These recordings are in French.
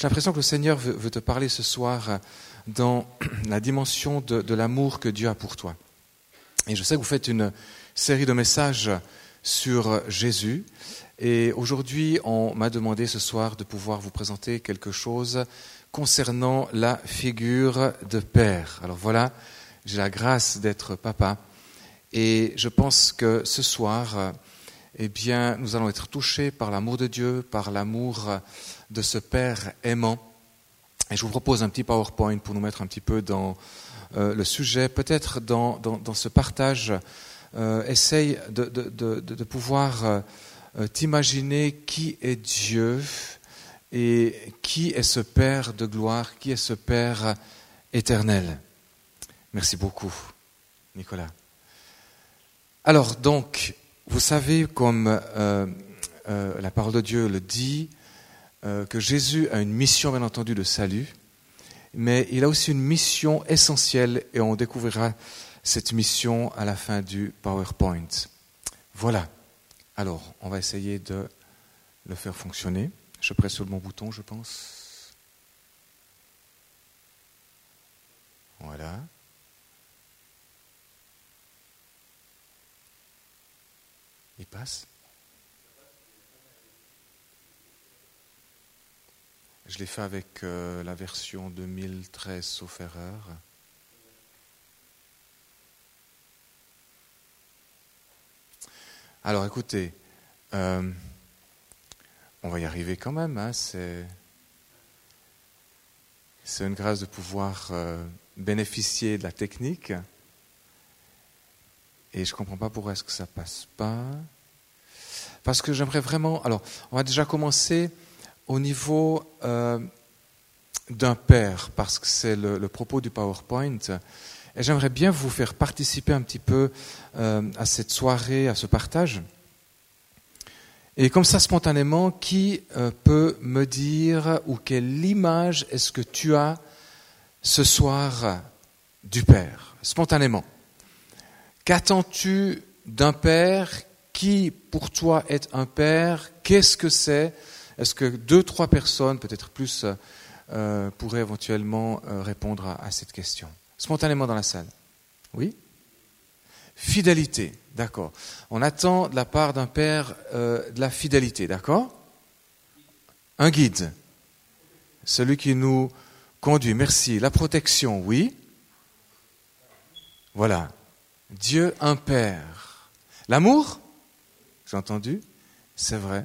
J'ai l'impression que le Seigneur veut, te parler ce soir dans la dimension de, l'amour que Dieu a pour toi. Et je sais que vous faites une série de messages sur Jésus. Et aujourd'hui, on m'a demandé ce soir de pouvoir vous présenter quelque chose concernant la figure de père. Alors voilà, j'ai la grâce d'être papa. Et je pense que ce soir, eh bien, nous allons être touchés par l'amour de Dieu, par l'amour de ce Père aimant. Et je vous propose un petit PowerPoint pour nous mettre un petit peu dans euh, le sujet. Peut-être dans, dans, ce partage, euh, essaye de, de, de, pouvoir euh, t'imaginer qui est Dieu et qui est ce Père de gloire, qui est ce Père éternel. Merci beaucoup, Nicolas. Alors donc, vous savez, comme euh, euh, la parole de Dieu le dit, euh, que Jésus a une mission, bien entendu, de salut, mais il a aussi une mission essentielle, et on découvrira cette mission à la fin du PowerPoint. Voilà. Alors, on va essayer de le faire fonctionner. Je presse sur le bon bouton, je pense. Voilà. Il passe Je l'ai fait avec euh, la version 2013 sauf erreur. Alors écoutez, euh, on va y arriver quand même. Hein, c'est, une grâce de pouvoir euh, bénéficier de la technique. Et je ne comprends pas pourquoi est-ce que ça passe pas. Parce que j'aimerais vraiment. Alors, on va déjà commencer au niveau euh, d'un père, parce que c'est le, propos du PowerPoint. Et j'aimerais bien vous faire participer un petit peu euh, à cette soirée, à ce partage. Et comme ça, spontanément, qui euh, peut me dire ou quelle image est-ce que tu as ce soir du Père Spontanément? Qu'attends-tu d'un père Qui pour toi est un père? Qu'est-ce que c'est? Est-ce que deux, trois personnes, peut-être plus, euh, pourraient éventuellement euh, répondre à, cette question? Spontanément dans la salle. Oui? Fidélité, d'accord. On attend de la part d'un père euh, de la fidélité, d'accord? Un guide. Celui qui nous conduit, merci. La protection, oui Voilà. Dieu Père. L'amour J'ai entendu C'est vrai.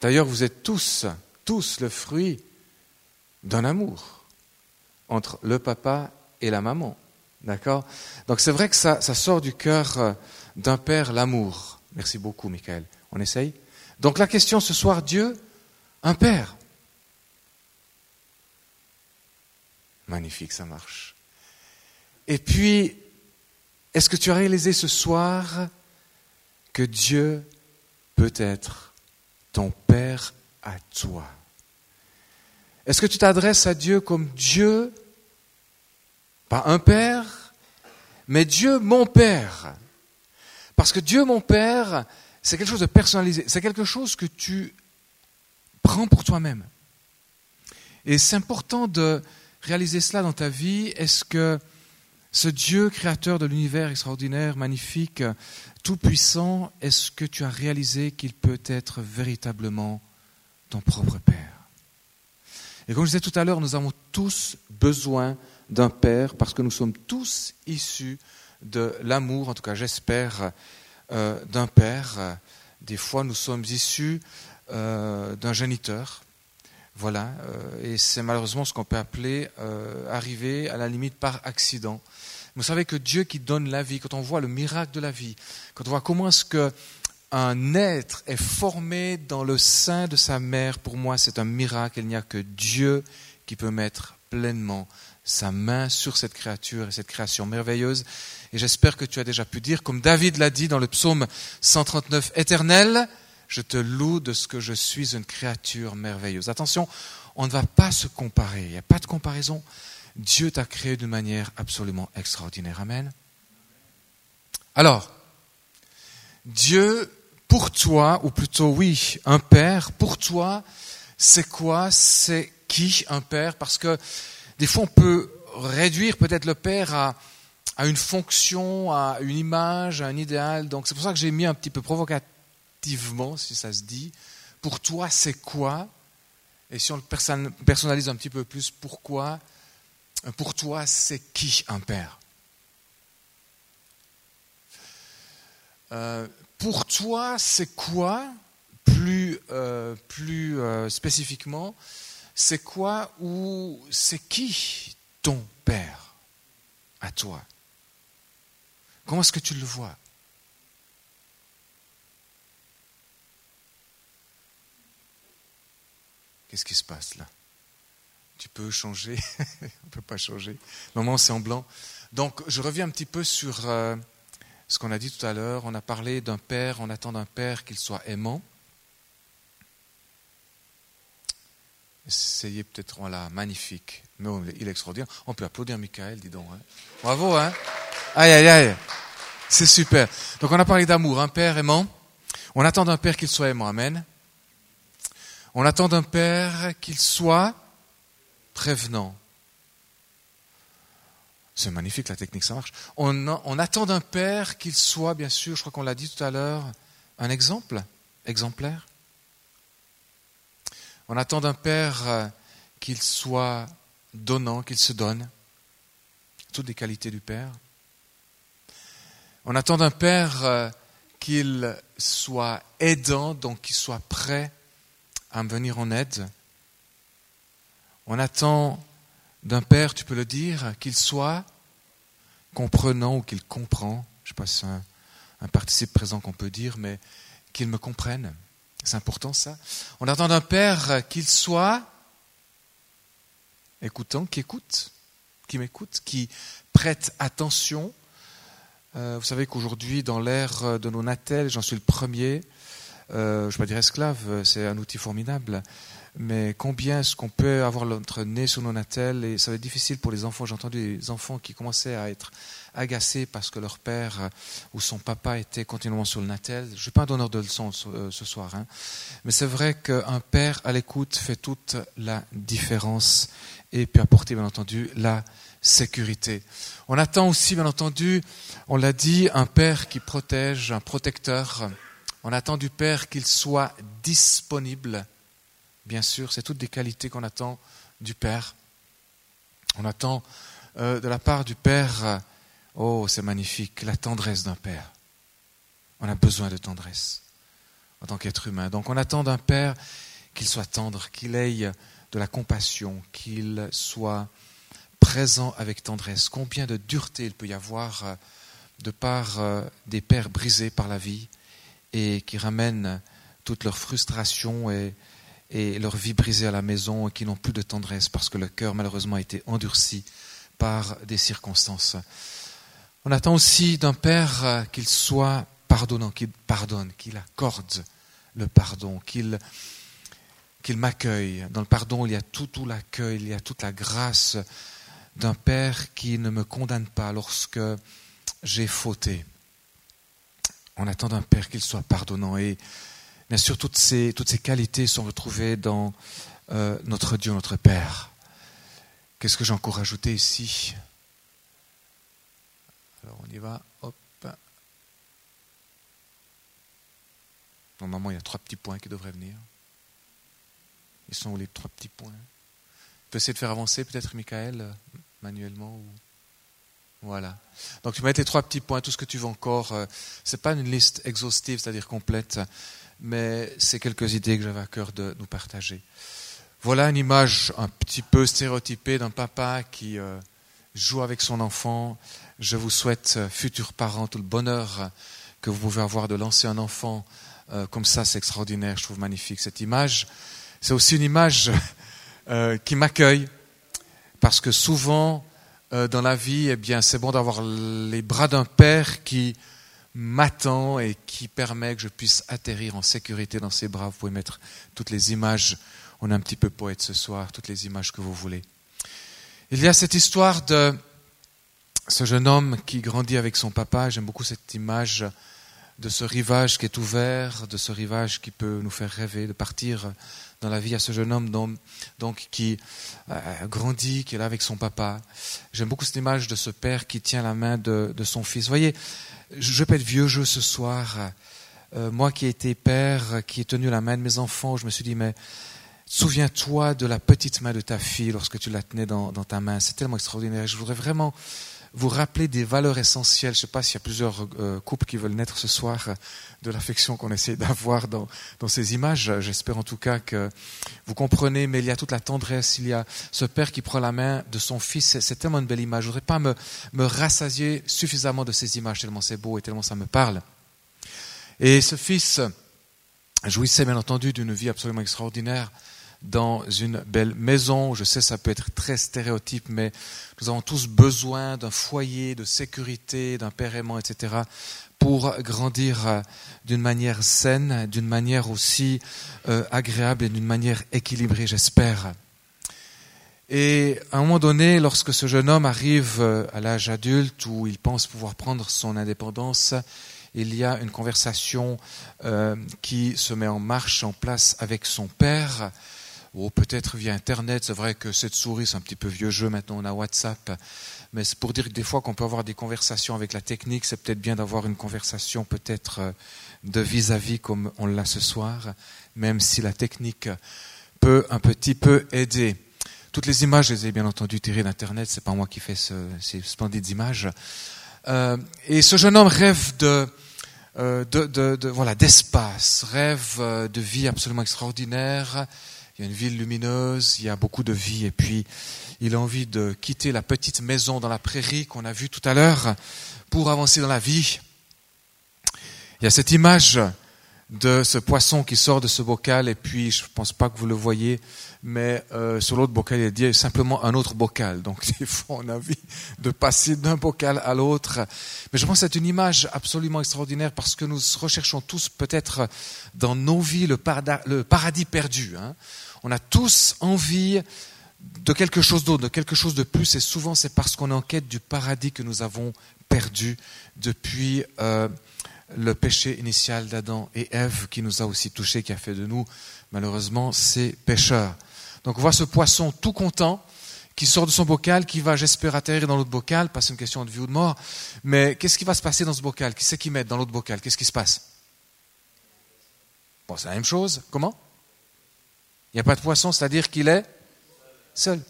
D'ailleurs, vous êtes tous, tous le fruit d'un amour entre le papa et la maman. D'accord? Donc c'est vrai que ça, ça, sort du cœur euh, d'un père, l'amour. Merci beaucoup, Michael. On essaye? Donc la question ce soir, Dieu, un père. Magnifique, ça marche. Et puis, est-ce que tu as réalisé ce soir que Dieu peut être ton Père à toi? Est-ce que tu t'adresses à Dieu comme Dieu, pas un Père, mais Dieu mon Père? Parce que Dieu mon Père, c'est quelque chose de personnalisé, c'est quelque chose que tu prends pour toi-même. Et c'est important de réaliser cela dans ta vie. Est-ce que ce Dieu créateur de l'univers extraordinaire, magnifique, tout-puissant, est-ce que tu as réalisé qu'il peut être véritablement ton propre Père? Et comme je disais tout à l'heure, nous avons tous besoin d'un Père parce que nous sommes tous issus de l'amour, en tout cas j'espère, euh, d'un Père. Des fois nous sommes issus euh, d'un géniteur. Voilà, euh, et c'est malheureusement ce qu'on peut appeler arriver à la limite par accident. Vous savez que Dieu qui donne la vie, quand on voit le miracle de la vie, quand on voit comment est-ce qu'un être est formé dans le sein de sa mère, pour moi c'est un miracle. Il n'y a que Dieu qui peut mettre pleinement sa main sur cette créature et cette création merveilleuse. Et j'espère que tu as déjà pu dire, comme David l'a dit dans le psaume 139, Éternel, je te loue de ce que je suis une créature merveilleuse. Attention, on ne va pas se comparer, il n'y a pas de comparaison. Dieu t'a créé d'une manière absolument extraordinaire. Amen. Alors, Dieu, pour toi, ou plutôt oui, un Père, pour toi, c'est quoi? C'est qui un père? Parce que des fois, on peut réduire peut-être le père à, à une fonction, à une image, à un idéal. Donc c'est pour ça que j'ai mis un petit peu provocativement, si ça se dit, pour toi, c'est quoi? Et si on le personnalise un petit peu plus, pourquoi Pour toi, c'est qui un père? Euh, Pour toi, c'est quoi Plus, euh, plus euh, spécifiquement, c'est quoi ou c'est qui ton père à toi? Comment est-ce que tu le vois? Qu'est-ce qui se passe là? Tu peux changer On ne peut pas changer. Normalement, c'est en blanc. Donc, je reviens un petit peu sur euh, ce qu'on a dit tout à l'heure. On a parlé d'un père, on attend d'un père qu'il soit aimant. Essayez peut-être, voilà, magnifique. Mais il est extraordinaire. On peut applaudir Michael, dis donc. Hein. Bravo, hein Aïe, aïe, aïe. C'est super. Donc on a parlé d'amour, un père aimant. On attend d'un père qu'il soit aimant. Amen. On attend d'un père qu'il soit prévenant. C'est magnifique la technique, ça marche. On, on attend d'un père qu'il soit, bien sûr, je crois qu'on l'a dit tout à l'heure, un exemple, exemplaire. On attend d'un père euh, qu'il soit donnant, qu'il se donne. Toutes les qualités du père. On attend d'un père euh, qu'il soit aidant, donc qu'il soit prêt à me venir en aide. On attend d'un père, tu peux le dire, qu'il soit comprenant ou qu'il comprend. Je ne sais pas si c'est un, participe présent qu'on peut dire, mais qu'il me comprenne. C'est important ça. On attend d'un père qu'il soit écoutant, qui écoute, qui m'écoute, qui prête attention. Euh, vous savez qu'aujourd'hui, dans l'ère de nos natels, j'en suis le premier, euh, je ne vais pas dire esclave, c'est un outil formidable, mais combien est-ce qu'on peut avoir notre nez sur nos natels et ça va être difficile pour les enfants. J'ai entendu des enfants qui commençaient à être agacés parce que leur père ou son papa était continuellement sur le natel. Je ne suis pas un donneur de leçons euh, ce soir, hein. mais c'est vrai qu'un père à l'écoute fait toute la différence et peut apporter bien entendu la sécurité. On attend aussi bien entendu, on l'a dit, un père qui protège, un protecteur on attend du Père qu'il soit disponible. Bien sûr, c'est toutes des qualités qu'on attend du Père. On attend euh, de la part du Père, euh, oh, c'est magnifique, la tendresse d'un Père. On a besoin de tendresse en tant qu'être humain. Donc on attend d'un Père qu'il soit tendre, qu'il ait de la compassion, qu'il soit présent avec tendresse. Combien de dureté il peut y avoir euh, de part des pères brisés par la vie, et qui ramènent toute leur frustration et, et leur vie brisée à la maison et qui n'ont plus de tendresse parce que le cœur malheureusement a été endurci par des circonstances. On attend aussi d'un Père qu'il soit pardonnant, qu'il pardonne, qu'il accorde le pardon, qu'il qu'il m'accueille. Dans le pardon, il y a tout, tout l'accueil, il y a toute la grâce d'un Père qui ne me condamne pas lorsque j'ai fauté. On attend d'un Père qu'il soit pardonnant. Et bien sûr, toutes ces, toutes ces qualités sont retrouvées dans euh, notre Dieu, notre Père. Qu'est-ce que j'ai encore ajouté ici? Alors on y va. Hop. Normalement, il y a trois petits points qui devraient venir. Ils sont où les trois petits points? Tu peux essayer de faire avancer peut-être, Michael, euh, manuellement. Voilà. Donc tu m'as été trois petits points, tout ce que tu veux encore. Euh, Ce n'est pas une liste exhaustive, c'est-à-dire complète, mais c'est quelques idées que j'avais à cœur de nous partager. Voilà une image un petit peu stéréotypée d'un papa qui euh, joue avec son enfant. Je vous souhaite, euh, futurs parents, tout le bonheur que vous pouvez avoir de lancer un enfant comme ça. C'est extraordinaire, je trouve magnifique cette image. C'est aussi une image qui m'accueille parce que souvent, euh, dans la vie, eh bien, c'est bon d'avoir les bras d'un père qui m'attend et qui permet que je puisse atterrir en sécurité dans ses bras. Vous pouvez mettre toutes les images. On est un petit peu poète ce soir, toutes les images que vous voulez. Il y a cette histoire de ce jeune homme qui grandit avec son papa. J'aime beaucoup cette image de ce rivage qui est ouvert, de ce rivage qui peut nous faire rêver, de partir dans la vie à ce jeune homme donc, qui euh, grandit, qui est là avec son papa. J'aime beaucoup cette image de ce père qui tient la main de, de son fils. Vous voyez, je peux être vieux jeu ce soir. Euh, moi qui ai été père, qui ai tenu la main de mes enfants, je me suis dit, mais souviens-toi de la petite main de ta fille lorsque tu la tenais dans, dans ta main. C'est tellement extraordinaire. Je voudrais vraiment vous rappeler des valeurs essentielles. Je ne sais pas s'il y a plusieurs euh, couples qui veulent naître ce soir euh, de l'affection qu'on essaie d'avoir dans, dans, ces images. J'espère en tout cas que vous comprenez, mais il y a toute la tendresse, il y a ce père qui prend la main de son fils. C'est tellement une belle image. Je ne voudrais pas me, me rassasier suffisamment de ces images, tellement c'est beau et tellement ça me parle. Et ce fils jouissait bien entendu d'une vie absolument extraordinaire dans une belle maison. Je sais, ça peut être très stéréotype, mais nous avons tous besoin d'un foyer, de sécurité, d'un père aimant, etc., pour grandir d'une manière saine, d'une manière aussi euh, agréable et d'une manière équilibrée, j'espère. Et à un moment donné, lorsque ce jeune homme arrive euh, à l'âge adulte où il pense pouvoir prendre son indépendance, il y a une conversation euh, qui se met en marche, en place avec son père ou peut-être via Internet. C'est vrai que cette souris, c'est un petit peu vieux jeu. Maintenant, on a WhatsApp. Mais c'est pour dire que des fois qu'on peut avoir des conversations avec la technique, c'est peut-être bien d'avoir une conversation peut-être euh, de vis-à-vis comme on l'a ce soir, même si la technique peut un petit peu aider. Toutes les images, je les ai bien entendu tirées d'Internet. C'est pas moi qui fais ces splendides images. Euh, et ce jeune homme rêve de, euh, voilà d'espace, rêve de vie absolument extraordinaire, il y a une ville lumineuse, il y a beaucoup de vie, et puis il a envie de quitter la petite maison dans la prairie qu'on a vue tout à l'heure pour avancer dans la vie. Il y a cette image de ce poisson qui sort de ce bocal, et puis je ne pense pas que vous le voyez, mais euh, sur l'autre bocal, il y a simplement un autre bocal. Donc des fois, on a envie de passer d'un bocal à l'autre. Mais je pense que c'est une image absolument extraordinaire parce que nous recherchons tous peut-être dans nos vies le, paradis perdu. Hein. On a tous envie de quelque chose d'autre, de quelque chose de plus, et souvent c'est parce qu'on est en quête du paradis que nous avons perdu depuis euh, le péché initial d'Adam et Ève qui nous a aussi touchés, qui a fait de nous malheureusement ces pécheurs. Donc on voit ce poisson tout content qui sort de son bocal, qui va, j'espère, atterrir dans l'autre bocal, pas une question de vie ou de mort, mais qu'est-ce qui va se passer dans ce bocal? Qui c'est qui met dans l'autre bocal? Qu'est-ce qui se passe? Bon, c'est la même chose. Comment? Il n'y a pas de poisson, c'est-à-dire qu'il est seul.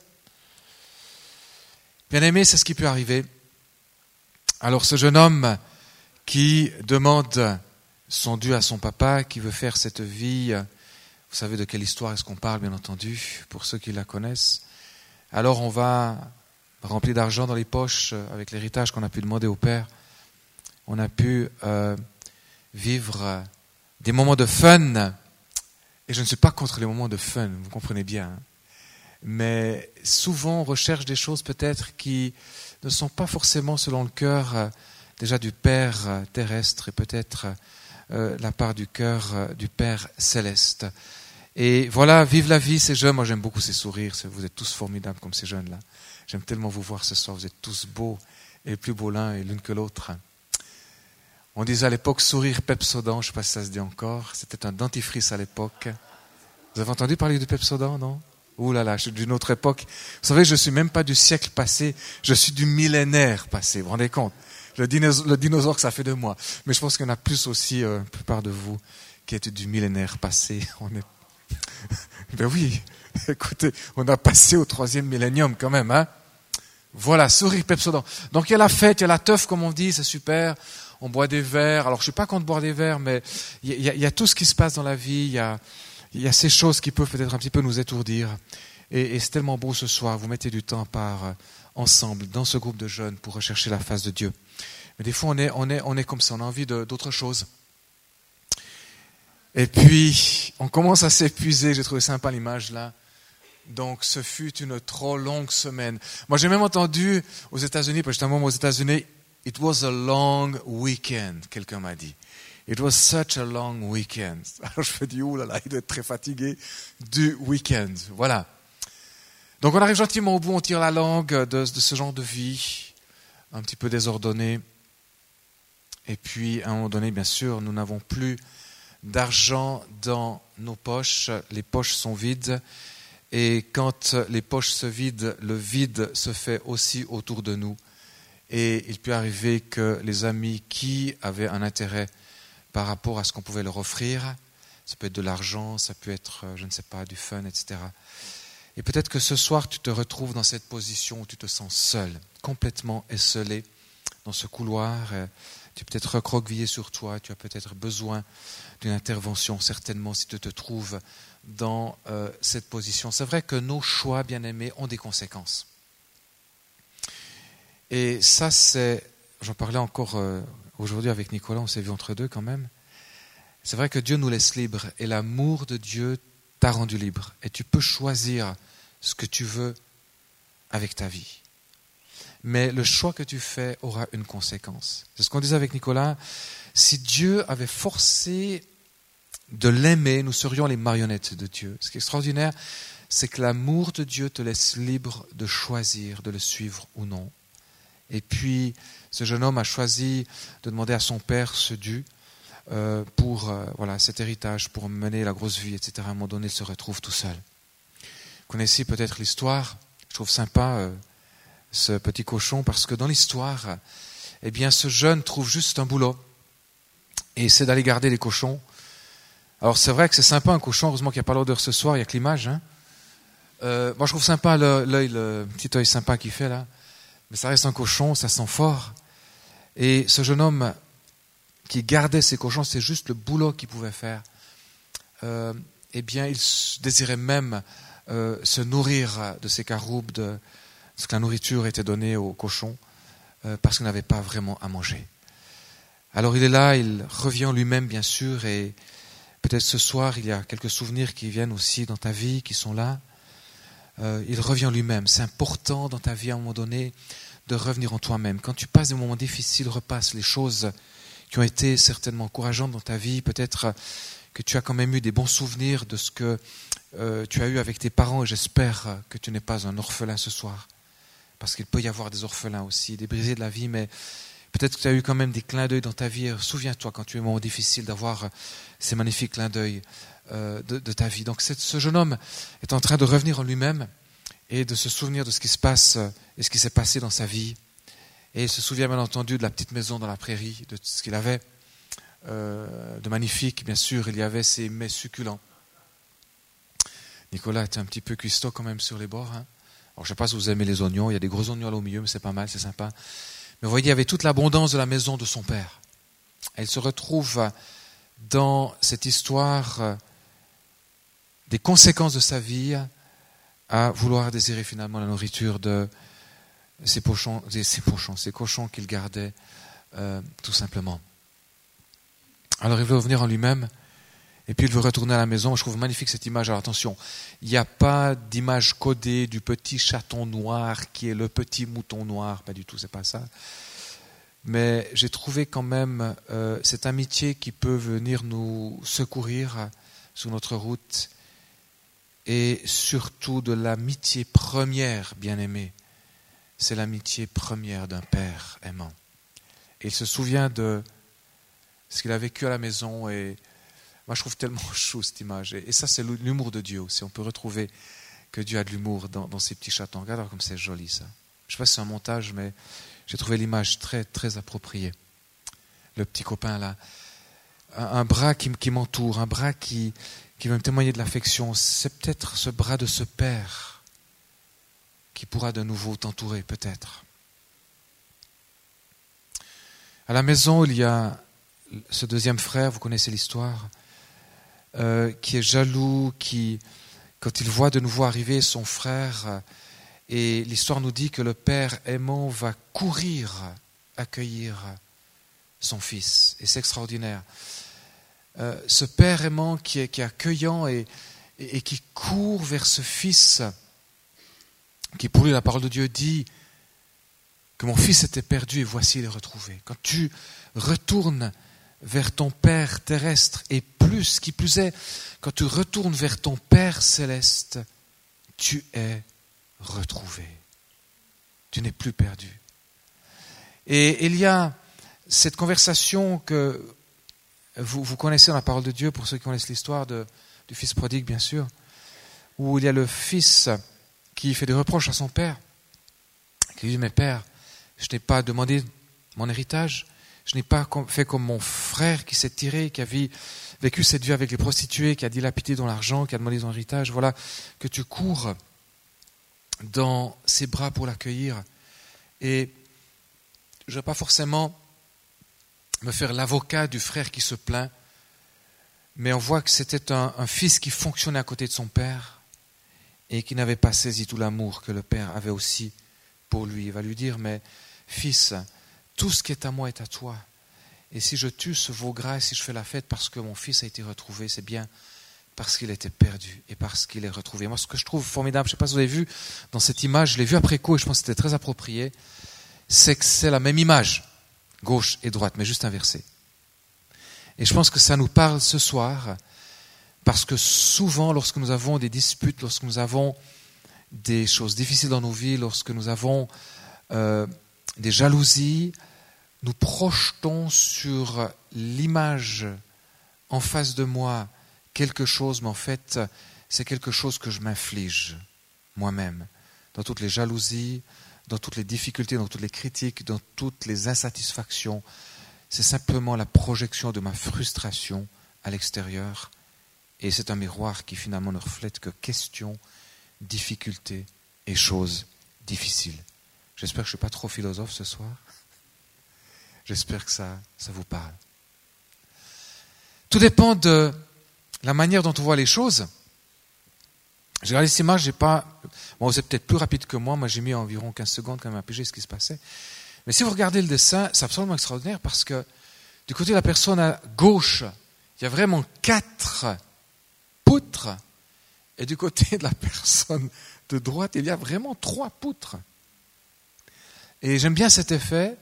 Bien aimé, c'est ce qui peut arriver. Alors ce jeune homme qui demande son dû à son papa, qui veut faire cette vie vous savez de quelle histoire est-ce qu'on parle, bien entendu, pour ceux qui la connaissent. Alors on va, remplir d'argent dans les poches, euh, avec l'héritage qu'on a pu demander au Père, on a pu euh, vivre euh, des moments de fun. Et je ne suis pas contre les moments de fun, vous comprenez bien. Hein. Mais souvent, on recherche des choses peut-être qui ne sont pas forcément selon le cœur déjà du Père terrestre et peut-être la part du cœur du Père céleste. Et voilà, vive la vie, ces jeunes. Moi, j'aime beaucoup ces sourires. Vous êtes tous formidables comme ces jeunes-là. J'aime tellement vous voir ce soir. Vous êtes tous beaux et plus beaux l'un et l'une que l'autre. On disait à l'époque sourire Pepsodent. Je ne sais pas si ça se dit encore. C'était un dentifrice à l'époque. Vous avez entendu parler de Pepsodent, non? Ouh là là, je suis d'une autre époque. Vous savez, je ne suis même pas du siècle passé. Je suis du millénaire passé. Vous vous rendez compte? Le dinosaure, que ça fait de moi. Mais je pense qu'il y en a plus aussi, euh, la plupart de vous, qui êtes du millénaire passé. On est ben oui, écoutez, on a passé au troisième millénium quand même, hein. Voilà, sourire Pepsodent. Donc il y a la fête, il y a la teuf, comme on dit, c'est super. On boit des verres. Alors je suis pas contre boire des verres, mais il y, a, tout ce qui se passe dans la vie. Il y a, ces choses qui peuvent peut-être un petit peu nous étourdir. Et, et c'est tellement beau ce soir. Vous mettez du temps par euh, ensemble dans ce groupe de jeunes pour rechercher la face de Dieu. Mais des fois on est, on est, on est comme ça. On a envie d'autre chose. Et puis, on commence à s'épuiser. J'ai trouvé sympa l'image là. Donc, ce fut une trop longue semaine. Moi, j'ai même entendu aux États-Unis, parce que j'étais un moment aux États-Unis, it was a long weekend, quelqu'un m'a dit. It was such a long weekend. Alors, je me dis, oh là là, il doit être très fatigué du week-end. Voilà. Donc, on arrive gentiment au bout, on tire la langue de, ce genre de vie, un petit peu désordonnée. Et puis, à un moment donné, bien sûr, nous n'avons plus d'argent dans nos poches, les poches sont vides. Et quand les poches se vident, le vide se fait aussi autour de nous. Et il peut arriver que les amis qui avaient un intérêt par rapport à ce qu'on pouvait leur offrir, ça peut être de l'argent, ça peut être, je ne sais pas, du fun, etc. Et peut-être que ce soir, tu te retrouves dans cette position où tu te sens seul, complètement esselé dans ce couloir. Tu es peut-être recroquevillé sur toi, tu as peut-être besoin d'une intervention, certainement, si tu te trouves dans euh, cette position. C'est vrai que nos choix, bien-aimés, ont des conséquences. Et ça, c'est, j'en parlais encore euh, aujourd'hui avec Nicolas, on s'est vu entre deux quand même. C'est vrai que Dieu nous laisse libres et l'amour de Dieu t'a rendu libre. Et tu peux choisir ce que tu veux avec ta vie. Mais le choix que tu fais aura une conséquence. C'est ce qu'on disait avec Nicolas. Si Dieu avait forcé de l'aimer, nous serions les marionnettes de Dieu. Ce qui est extraordinaire, c'est que l'amour de Dieu te laisse libre de choisir de le suivre ou non. Et puis, ce jeune homme a choisi de demander à son père ce dû euh, pour euh, voilà, cet héritage, pour mener la grosse vie, etc. À un moment donné, il se retrouve tout seul. Vous connaissez peut-être l'histoire. Je trouve sympa euh, ce petit cochon parce que dans l'histoire, eh bien, ce jeune trouve juste un boulot et c'est d'aller garder les cochons alors c'est vrai que c'est sympa un cochon, heureusement qu'il n'y a pas l'odeur ce soir, il n'y a que l'image. Hein. Moi je trouve sympa l'œil, le, petit œil sympa qu'il fait là. Mais ça reste un cochon, ça sent fort. Et ce jeune homme qui gardait ses cochons, c'est juste le boulot qu'il pouvait faire. Euh, eh bien, il désirait même euh, se nourrir de ses caroubes, de ce que la nourriture était donnée aux cochons, euh, parce qu'il n'avait pas vraiment à manger. Alors il est là, il revient lui-même bien sûr, et Peut-être ce soir, il y a quelques souvenirs qui viennent aussi dans ta vie, qui sont là. Il revient lui-même. C'est important dans ta vie à un moment donné de revenir en toi-même. Quand tu passes des moments difficiles, repasse les choses qui ont été certainement encourageantes dans ta vie. Peut-être que tu as quand même eu des bons souvenirs de ce que euh, tu as eu avec tes parents et j'espère que tu n'es pas un orphelin ce soir. Parce qu'il peut y avoir des orphelins aussi, des brisés de la vie, mais Peut-être que tu as eu quand même des clins d'œil dans ta vie. Souviens-toi quand tu es moment difficile d'avoir ces magnifiques clins d'œil euh, de, ta vie. Donc ce jeune homme est en train de revenir en lui-même et de se souvenir de ce qui se passe et ce qui s'est passé dans sa vie. Et il se souvient bien entendu de la petite maison dans la prairie, de ce qu'il avait euh, de magnifique. Bien sûr, il y avait ces mets succulents. Nicolas était un petit peu cuistot quand même sur les bords. Hein. Alors, je ne sais pas si vous aimez les oignons. Il y a des gros oignons là au milieu, mais c'est pas mal, c'est sympa. Mais vous voyez, il y avait toute l'abondance de la maison de son père. Elle se retrouve dans cette histoire euh, des conséquences de sa vie à vouloir désirer finalement la nourriture de ces pochons, ces, cochons qu'il gardait euh, tout simplement. Alors il veut revenir en lui-même et puis il veut retourner à la maison. Je trouve magnifique cette image. Alors attention, il n'y a pas d'image codée du petit chaton noir qui est le petit mouton noir. Pas du tout, c'est pas ça. Mais j'ai trouvé quand même euh, cette amitié qui peut venir nous secourir sur notre route et surtout de l'amitié première, bien aimée. C'est l'amitié première d'un père aimant. Et il se souvient de ce qu'il a vécu à la maison et moi, je trouve tellement chou cette image. Et, ça, c'est l'humour de Dieu aussi. On peut retrouver que Dieu a de l'humour dans, ces petits chatons. Regarde comme c'est joli ça. Je ne sais pas si c'est un montage, mais j'ai trouvé l'image très, très appropriée. Le petit copain là. Un, bras qui, m'entoure, un bras qui, qui va me témoigner de l'affection. C'est peut-être ce bras de ce Père qui pourra de nouveau t'entourer, peut-être. À la maison, il y a ce deuxième frère, vous connaissez l'histoire, euh, qui est jaloux, qui, quand il voit de nouveau arriver son frère, euh, et l'histoire nous dit que le père aimant va courir accueillir son fils. Et c'est extraordinaire. Euh, ce père aimant qui est, accueillant et, qui court vers ce fils, qui pour lui la parole de Dieu dit que mon fils était perdu et voici il est retrouvé. Quand tu retournes vers ton Père terrestre et plus, qui plus est, quand tu retournes vers ton Père céleste, tu es retrouvé. Tu n'es plus perdu. Et il y a cette conversation que vous, connaissez dans la parole de Dieu, pour ceux qui connaissent l'histoire du fils prodigue, bien sûr, où il y a le fils qui fait des reproches à son père, qui dit, mais père, je n'ai pas demandé mon héritage, je n'ai pas fait comme mon frère qui s'est tiré, qui a vécu cette vie avec les prostituées, qui a dilapidé dans l'argent, qui a demandé son héritage. Voilà, que tu cours dans ses bras pour l'accueillir. Et je ne vais pas forcément me faire l'avocat du frère qui se plaint, mais on voit que c'était un, un, fils qui fonctionnait à côté de son père et qui n'avait pas saisi tout l'amour que le père avait aussi pour lui. Il va lui dire, mais fils, tout ce qui est à moi est à toi. Et si je tue ce veau gras, et si je fais la fête parce que mon fils a été retrouvé, c'est bien parce qu'il était perdu et parce qu'il est retrouvé. Moi, ce que je trouve formidable, je ne sais pas si vous avez vu dans cette image, je l'ai vu après coup et je pense que c'était très approprié, c'est que c'est la même image, gauche et droite, mais juste inversée. Et je pense que ça nous parle ce soir, parce que souvent, lorsque nous avons des disputes, lorsque nous avons des choses difficiles dans nos vies, lorsque nous avons euh, des jalousies, nous projetons sur l'image en face de moi quelque chose, mais en fait, c'est quelque chose que je m'inflige moi-même, dans toutes les jalousies, dans toutes les difficultés, dans toutes les critiques, dans toutes les insatisfactions. C'est simplement la projection de ma frustration à l'extérieur, et c'est un miroir qui finalement ne reflète que questions, difficultés et choses difficiles. J'espère que je ne suis pas trop philosophe ce soir. J'espère que ça, ça vous parle. Tout dépend de la manière dont on voit les choses. J'ai regardé cette image, j'ai pas. Bon, c'est peut-être plus rapide que moi. Moi, j'ai mis environ 15 secondes quand même à piger ce qui se passait. Mais si vous regardez le dessin, c'est absolument extraordinaire parce que du côté de la personne à gauche, il y a vraiment quatre poutres. Et du côté de la personne de droite, il y a vraiment trois poutres. Et j'aime bien cet effet.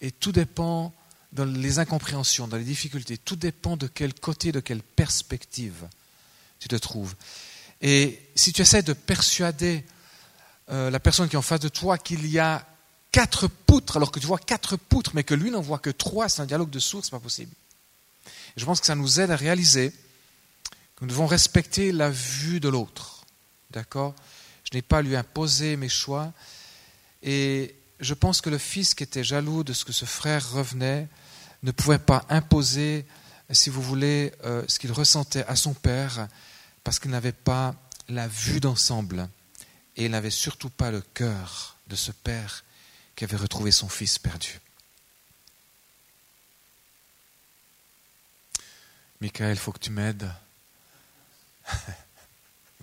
Et tout dépend dans les incompréhensions, dans les difficultés. Tout dépend de quel côté, de quelle perspective tu te trouves. Et si tu essaies de persuader euh, la personne qui est en face de toi qu'il y a quatre poutres, alors que tu vois quatre poutres, mais que lui n'en voit que trois, c'est un dialogue de sourds, c'est pas possible. Je pense que ça nous aide à réaliser nous devons respecter la vue de l'autre. D'accord? Je n'ai pas lui imposer mes choix. Et je pense que le fils qui était jaloux de ce que ce frère revenait ne pouvait pas imposer, si vous voulez, euh, ce qu'il ressentait à son père, parce qu'il n'avait pas la vue d'ensemble et il n'avait surtout pas le cœur de ce père qui avait retrouvé son fils perdu. Michael, il faut que tu m'aides.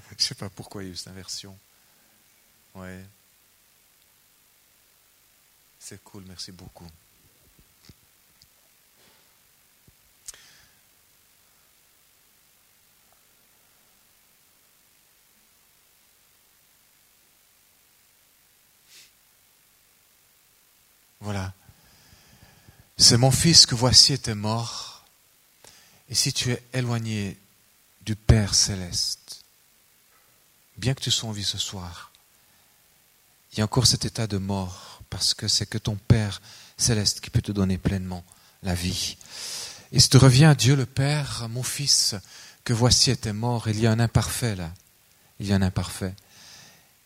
Je ne sais pas pourquoi il y a eu cette inversion. Ouais. C'est cool, merci beaucoup. Voilà. C'est mon fils que voici était mort. Et si tu es éloigné du Père céleste, bien que tu sois en vie ce soir, il y a encore cet état de mort parce que c'est que ton Père céleste qui peut te donner pleinement la vie. Et si tu reviens à Dieu le Père, mon fils, que voici était mort, il y a un imparfait là, il y a un imparfait.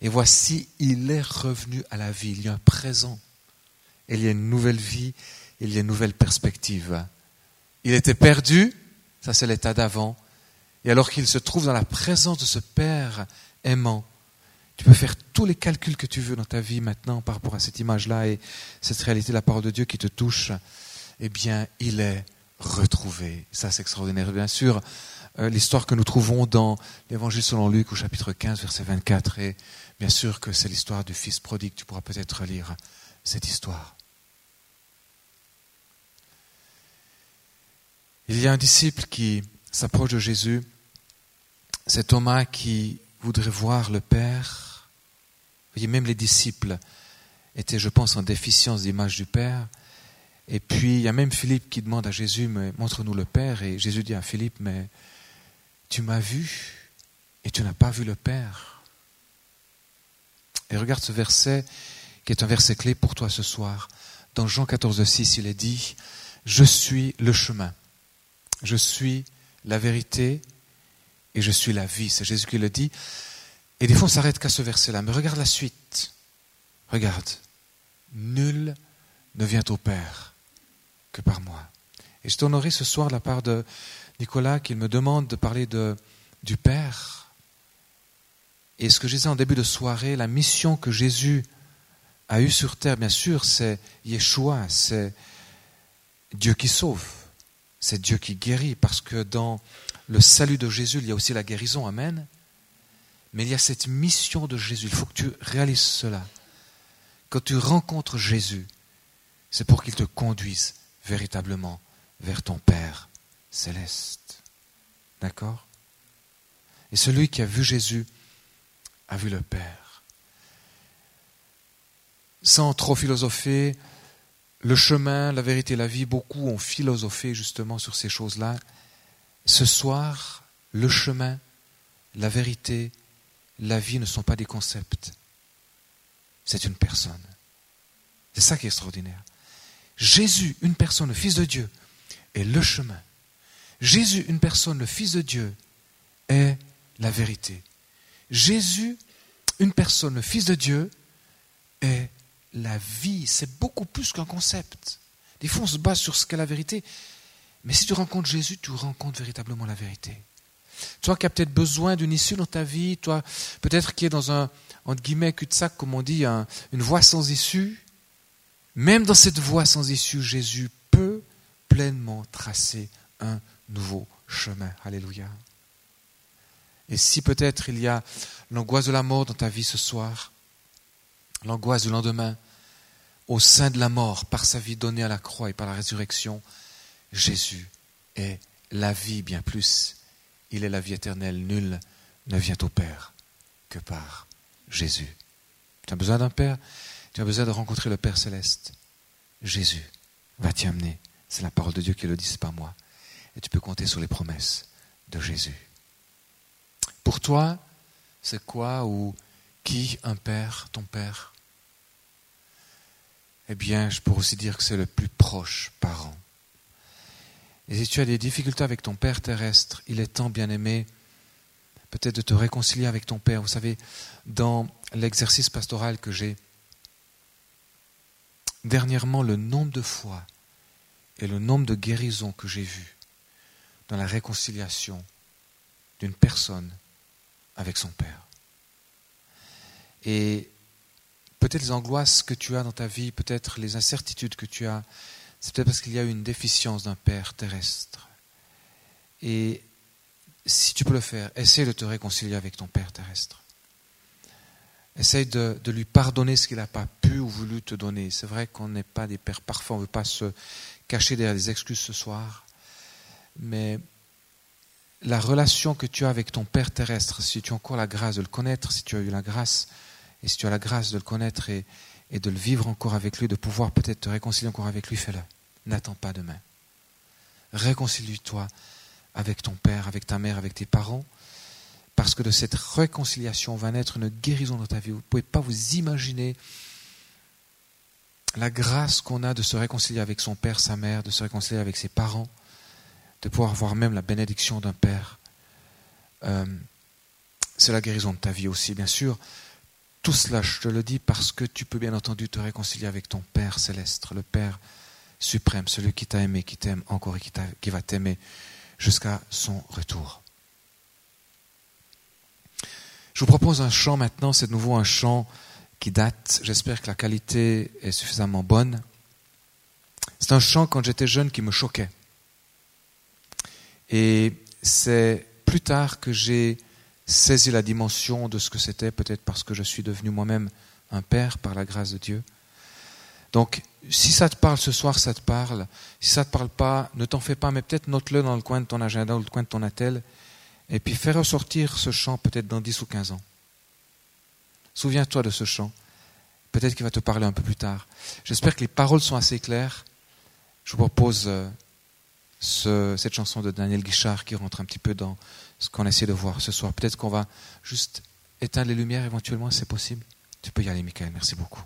Et voici, il est revenu à la vie, il y a un présent, il y a une nouvelle vie, il y a une nouvelle perspective. Il était perdu, ça c'est l'état d'avant, et alors qu'il se trouve dans la présence de ce Père aimant, tu peux faire tous les calculs que tu veux dans ta vie maintenant par rapport à cette image-là et cette réalité de la parole de Dieu qui te touche. Eh bien, il est retrouvé. Ça, c'est extraordinaire. Bien sûr, euh, l'histoire que nous trouvons dans l'Évangile selon Luc au chapitre 15, verset 24. Et bien sûr que c'est l'histoire du Fils prodigue. Tu pourras peut-être lire cette histoire. Il y a un disciple qui s'approche de Jésus. C'est Thomas qui voudrait voir le Père voyez, même les disciples étaient, je pense, en déficience d'image du Père. Et puis, il y a même Philippe qui demande à Jésus, mais montre-nous le Père. Et Jésus dit à Philippe, mais tu m'as vu et tu n'as pas vu le Père. Et regarde ce verset qui est un verset clé pour toi ce soir. dans Jean 14, 6, il est dit, je suis le chemin, je suis la vérité et je suis la vie. C'est Jésus qui le dit. Et des fois, on s'arrête qu'à ce verset-là. Mais regarde la suite. Regarde. Nul ne vient au Père que par moi. Et je t'honorerai ce soir de la part de Nicolas qu'il me demande de parler de, du Père. Et ce que je disais en début de soirée, la mission que Jésus a eue sur terre, bien sûr, c'est Yeshua, c'est Dieu qui sauve, c'est Dieu qui guérit, parce que dans le salut de Jésus, il y a aussi la guérison, Amen. Mais il y a cette mission de Jésus, il faut que tu réalises cela. Quand tu rencontres Jésus, c'est pour qu'il te conduise véritablement vers ton Père céleste. D'accord? Et celui qui a vu Jésus a vu le Père. Sans trop philosopher, le chemin, la vérité, la vie, beaucoup ont philosophé justement sur ces choses-là. Ce soir, le chemin, la vérité, la vie ne sont pas des concepts. C'est une personne. C'est ça qui est extraordinaire. Jésus, une personne, le Fils de Dieu, est le chemin. Jésus, une personne, le Fils de Dieu, est la vérité. Jésus, une personne, le Fils de Dieu, est la vie. C'est beaucoup plus qu'un concept. Des fois, on se base sur ce qu'est la vérité. Mais si tu rencontres Jésus, tu rencontres véritablement la vérité. Toi qui as peut-être besoin d'une issue dans ta vie, toi peut-être qui es dans un, entre guillemets, cul-de-sac, comme on dit, une voie sans issue, même dans cette voie sans issue, Jésus peut pleinement tracer un nouveau chemin. Alléluia. Et si peut-être il y a l'angoisse de la mort dans ta vie ce soir, l'angoisse du lendemain, au sein de la mort, par sa vie donnée à la croix et par la résurrection, Jésus est la vie bien plus. Il est la vie éternelle. Nul ne vient au Père que par Jésus. Tu as besoin d'un Père? Tu as besoin de rencontrer le Père céleste? Jésus va t'y amener. C'est la parole de Dieu qui le dit, ce pas moi. Et tu peux compter sur les promesses de Jésus. Pour toi, c'est quoi ou qui un Père, ton Père? Eh bien, je pourrais aussi dire que c'est le plus proche parent. Et si tu as des difficultés avec ton Père terrestre, il est temps, bien aimé, peut-être de te réconcilier avec ton Père. Vous savez, dans l'exercice pastoral que j'ai, dernièrement, le nombre de fois et le nombre de guérisons que j'ai vues dans la réconciliation d'une personne avec son Père. Et peut-être les angoisses que tu as dans ta vie, peut-être les incertitudes que tu as, c'est peut-être parce qu'il y a une déficience d'un Père terrestre. Et si tu peux le faire, essaie de te réconcilier avec ton Père terrestre. Essaye de, lui pardonner ce qu'il n'a pas pu ou voulu te donner. C'est vrai qu'on n'est pas des pères parfaits, on ne veut pas se cacher derrière des excuses ce soir. Mais la relation que tu as avec ton Père terrestre, si tu as encore la grâce de le connaître, si tu as eu la grâce, et si tu as la grâce de le connaître et, de le vivre encore avec lui, de pouvoir peut-être te réconcilier encore avec lui, fais-le. N'attends pas demain. Réconcilie-toi avec ton père, avec ta mère, avec tes parents, parce que de cette réconciliation va naître une guérison dans ta vie. Vous ne pouvez pas vous imaginer la grâce qu'on a de se réconcilier avec son père, sa mère, de se réconcilier avec ses parents, de pouvoir avoir même la bénédiction d'un père. Euh, c'est la guérison de ta vie aussi, bien sûr. Tout cela, je te le dis parce que tu peux bien entendu te réconcilier avec ton Père céleste, le Père suprême, celui qui t'a aimé, qui t'aime encore et qui, va t'aimer jusqu'à son retour. Je vous propose un chant maintenant, c'est de nouveau un chant qui date, j'espère que la qualité est suffisamment bonne. C'est un chant quand j'étais jeune qui me choquait. Et c'est plus tard que j'ai saisi la dimension de ce que c'était, peut-être parce que je suis devenu moi-même un père par la grâce de Dieu. Donc, si ça te parle ce soir, ça te parle. Si ça ne te parle pas, ne t'en fais pas, mais peut-être note-le dans le coin de ton agenda ou le coin de ton attel, et puis fais ressortir ce chant peut-être dans 10 ou 15 ans. Souviens-toi de ce chant. Peut-être qu'il va te parler un peu plus tard. J'espère que les paroles sont assez claires. Je vous propose euh, cette chanson de Daniel Guichard qui rentre un petit peu dans ce qu'on essaie de voir ce soir. Peut-être qu'on va juste éteindre les lumières éventuellement, c'est possible. Tu peux y aller, Michael. Merci beaucoup.